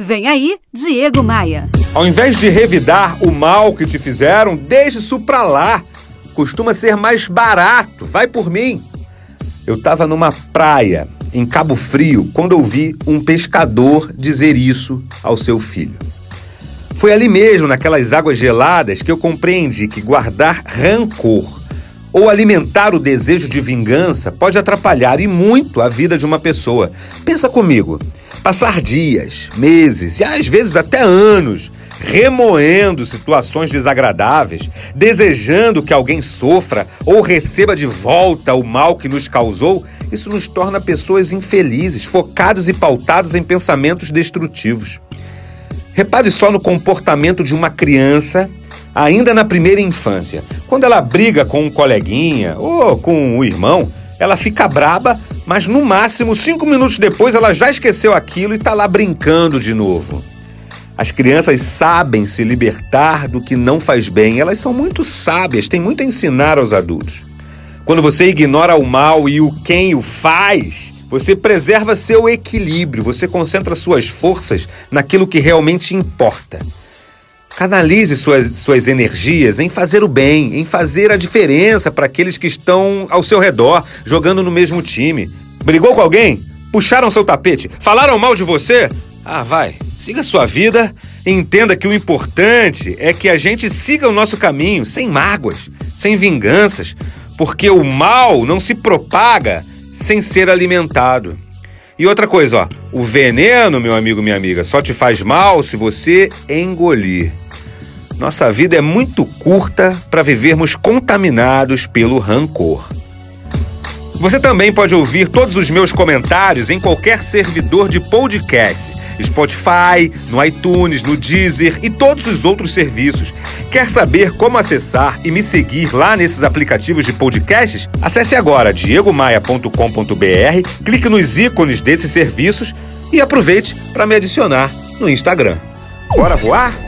Vem aí, Diego Maia. Ao invés de revidar o mal que te fizeram, deixe isso pra lá. Costuma ser mais barato. Vai por mim. Eu estava numa praia em Cabo Frio quando ouvi um pescador dizer isso ao seu filho. Foi ali mesmo, naquelas águas geladas, que eu compreendi que guardar rancor ou alimentar o desejo de vingança pode atrapalhar e muito a vida de uma pessoa. Pensa comigo. Passar dias, meses e às vezes até anos remoendo situações desagradáveis, desejando que alguém sofra ou receba de volta o mal que nos causou, isso nos torna pessoas infelizes, focados e pautados em pensamentos destrutivos. Repare só no comportamento de uma criança ainda na primeira infância. Quando ela briga com um coleguinha ou com o um irmão, ela fica braba mas no máximo cinco minutos depois ela já esqueceu aquilo e está lá brincando de novo. As crianças sabem se libertar do que não faz bem, elas são muito sábias, têm muito a ensinar aos adultos. Quando você ignora o mal e o quem o faz, você preserva seu equilíbrio, você concentra suas forças naquilo que realmente importa. Canalize suas, suas energias em fazer o bem, em fazer a diferença para aqueles que estão ao seu redor, jogando no mesmo time. Brigou com alguém? Puxaram seu tapete? Falaram mal de você? Ah, vai, siga sua vida e entenda que o importante é que a gente siga o nosso caminho, sem mágoas, sem vinganças, porque o mal não se propaga sem ser alimentado. E outra coisa, ó, o veneno, meu amigo, minha amiga, só te faz mal se você engolir. Nossa vida é muito curta para vivermos contaminados pelo rancor. Você também pode ouvir todos os meus comentários em qualquer servidor de podcast. Spotify, no iTunes, no Deezer e todos os outros serviços. Quer saber como acessar e me seguir lá nesses aplicativos de podcasts? Acesse agora diegomaia.com.br, clique nos ícones desses serviços e aproveite para me adicionar no Instagram. Bora voar?